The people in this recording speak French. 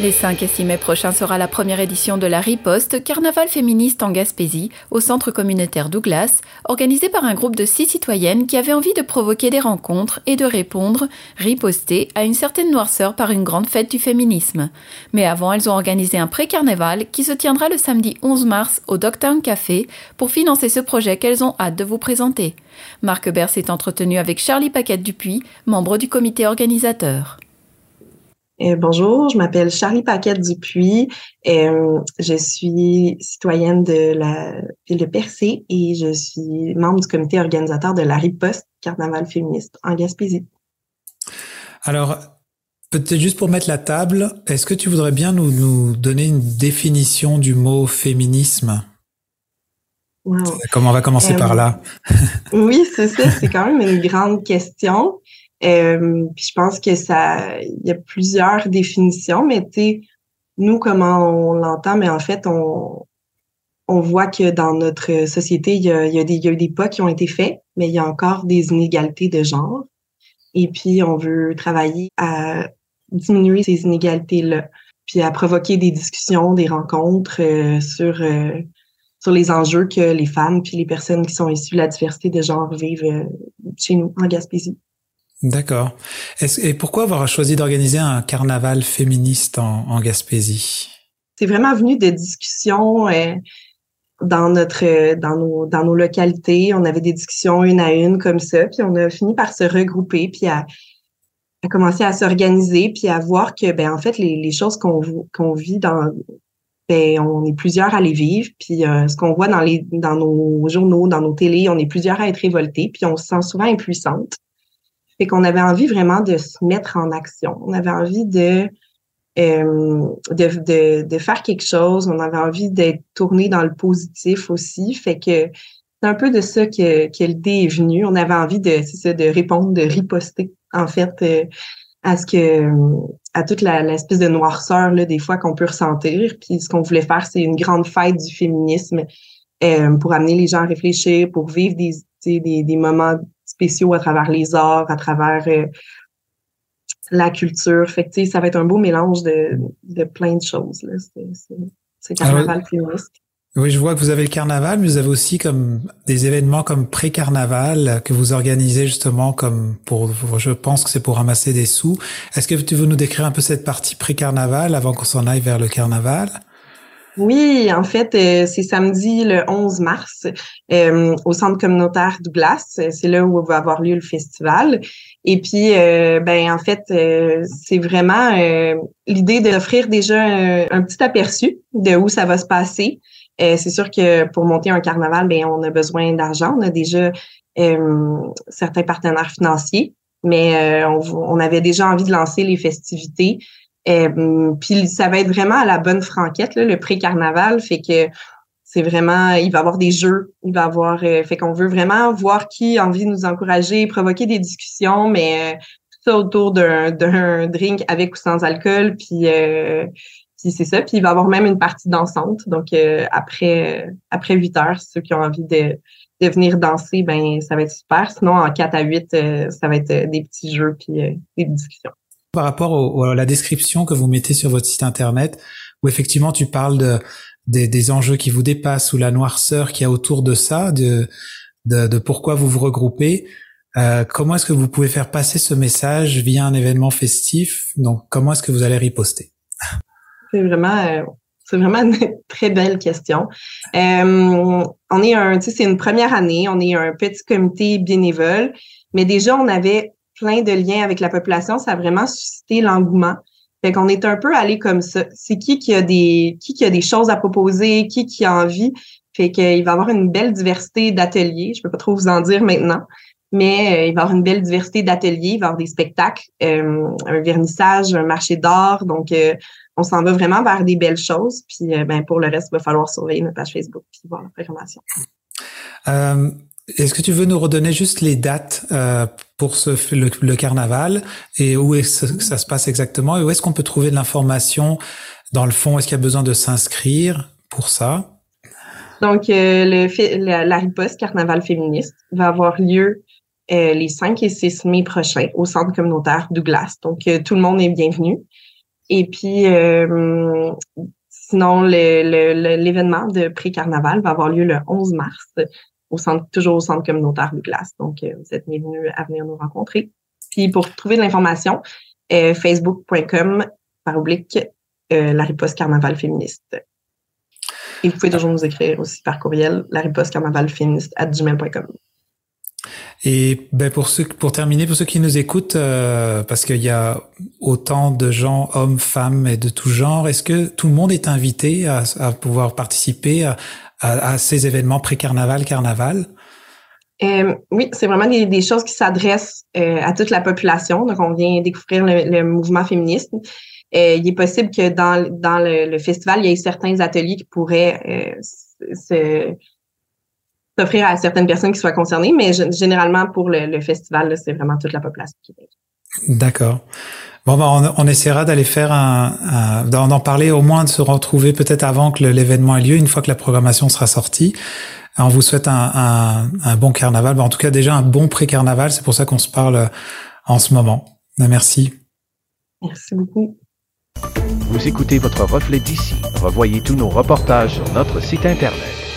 Les 5 et 6 mai prochains sera la première édition de la Riposte, carnaval féministe en Gaspésie, au centre communautaire Douglas, organisé par un groupe de six citoyennes qui avaient envie de provoquer des rencontres et de répondre, riposter, à une certaine noirceur par une grande fête du féminisme. Mais avant, elles ont organisé un pré-carnaval qui se tiendra le samedi 11 mars au Dogtown Café pour financer ce projet qu'elles ont hâte de vous présenter. Marc Bert s'est entretenu avec Charlie Paquette Dupuis, membre du comité organisateur. Euh, bonjour, je m'appelle Charlie Paquette Dupuis. Euh, je suis citoyenne de la ville de Percé et je suis membre du comité organisateur de la riposte Carnaval féministe en Gaspésie. Alors, peut-être juste pour mettre la table, est-ce que tu voudrais bien nous, nous donner une définition du mot féminisme? Comment on va commencer par là? Oui, c'est ça. C'est quand même une grande question. Euh, je pense que ça, il y a plusieurs définitions, mais tu nous comment on l'entend, mais en fait on on voit que dans notre société il y a, y a des y a des pas qui ont été faits, mais il y a encore des inégalités de genre. Et puis on veut travailler à diminuer ces inégalités là, puis à provoquer des discussions, des rencontres euh, sur euh, sur les enjeux que les femmes puis les personnes qui sont issues de la diversité de genre vivent chez nous en Gaspésie. D'accord. Et pourquoi avoir choisi d'organiser un carnaval féministe en, Gaspésie? C'est vraiment venu de discussions euh, dans notre dans nos localités. On avait des discussions une à une comme ça, puis on a fini par se regrouper, puis à, commencer à s'organiser, puis à voir que ben en fait les, choses qu'on qu'on vit dans ben, on est plusieurs à les vivre, puis euh, ce qu'on voit dans dans nos journaux, dans nos télés, on est plusieurs à être révoltés, puis on se sent souvent impuissante. Fait qu'on avait envie vraiment de se mettre en action. On avait envie de, euh, de, de, de, faire quelque chose. On avait envie d'être tourné dans le positif aussi. Fait que c'est un peu de ça que, que l'idée est venue. On avait envie de, ça, de répondre, de riposter, en fait, euh, à ce que, à toute l'espèce de noirceur, là, des fois qu'on peut ressentir. Puis ce qu'on voulait faire, c'est une grande fête du féminisme euh, pour amener les gens à réfléchir, pour vivre des, des, des moments spéciaux à travers les arts, à travers euh, la culture. Fait que, ça va être un beau mélange de, de plein de choses. C'est carnaval féministe. Oui, je vois que vous avez le carnaval, mais vous avez aussi comme des événements comme pré-carnaval que vous organisez justement comme pour, je pense que c'est pour ramasser des sous. Est-ce que tu veux nous décrire un peu cette partie pré-carnaval avant qu'on s'en aille vers le carnaval? Oui, en fait, euh, c'est samedi le 11 mars euh, au centre communautaire Douglas. C'est là où va avoir lieu le festival. Et puis, euh, ben en fait, c'est vraiment l'idée d'offrir déjà un, petit aperçu de où ça va se passer. c'est sûr que pour monter un carnaval, ben on a besoin d'argent. On a déjà certains partenaires financiers, mais on avait déjà envie de lancer les festivités euh, puis ça va être vraiment à la bonne franquette, le pré-carnaval, fait que c'est vraiment, il va y avoir des jeux, il va y avoir, euh, fait qu'on veut vraiment voir qui a envie de nous encourager, provoquer des discussions, mais euh, tout ça autour d'un, drink avec ou sans alcool, puis, puis c'est ça. Puis il va y avoir même une partie dansante, donc après après 8 heures, ceux qui ont envie de, de venir danser, ben ça va être super. Sinon, en 4 à 8, ça va être des petits jeux puis des discussions par rapport à la description que vous mettez sur votre site internet, où effectivement tu parles de, des, enjeux qui vous dépassent ou la noirceur qui y a autour de ça, de, de, pourquoi vous vous regroupez. Euh, comment est-ce que vous pouvez faire passer ce message via un événement festif? Donc, comment est-ce que vous allez riposter? C'est vraiment, euh, c'est vraiment une très belle question. Euh, on est un, tu sais, c'est une première année, on est un petit comité bénévole, mais déjà on avait plein de liens avec la population, ça a vraiment suscité l'engouement. Fait qu'on est un peu allé comme ça. C'est qui qui a des qui qui a des choses à proposer, qui qui a envie. Fait qu'il va y avoir une belle diversité d'ateliers. Je peux pas trop vous en dire maintenant, mais euh, il va y avoir une belle diversité d'ateliers. Il va y avoir des spectacles, euh, un vernissage, un marché d'art. Donc, euh, on s'en va vraiment vers des belles choses. Puis, ben pour le reste, il va falloir surveiller notre page Facebook puis voir la programmation. Est-ce que tu veux nous redonner juste les dates pour le, carnaval et où est-ce que ça se passe exactement et où est-ce qu'on peut trouver de l'information dans le fond? Est-ce qu'il y a besoin de s'inscrire pour ça? Donc, euh, le, la, riposte Carnaval féministe va avoir lieu euh, les 5 et 6 mai prochains au centre communautaire Douglas. Donc, tout le monde est bienvenu. Et puis, euh, sinon, l'événement de pré-carnaval va avoir lieu le 11 mars, au centre, toujours au centre communautaire de glace. Donc, euh, vous êtes bienvenus à venir nous rencontrer. Puis, pour trouver de l'information, euh, facebook.com par oblique la riposte carnaval féministe. Et vous pouvez toujours nous écrire aussi par courriel la riposte carnaval féministe à gmail.com. Et ben pour ceux, pour terminer, pour ceux qui nous écoutent, euh, parce qu'il y a autant de gens, hommes, femmes et de tout genre, est-ce que tout le monde est invité à, à pouvoir participer à, à, ces événements pré-carnaval, carnaval? Euh, oui, c'est vraiment des, des, choses qui s'adressent euh, à toute la population. Donc, on vient découvrir le, le mouvement féministe. Euh, il est possible que dans, dans le, le, festival, il y ait certains ateliers qui pourraient se s'offrir à certaines personnes qui soient concernées, mais généralement pour le, festival, c'est vraiment toute la population qui D'accord. Bon, ben, on, on essaiera d'aller faire un, d'en parler au moins, de se retrouver peut-être avant que l'événement ait lieu, une fois que la programmation sera sortie. on vous souhaite un, un, bon carnaval. Ben, en tout cas, déjà un bon pré-carnaval. C'est pour ça qu'on se parle euh, en ce moment. Ben, merci. Merci beaucoup. Vous écoutez votre reflet d'ici. Revoyez tous nos reportages sur notre site Internet.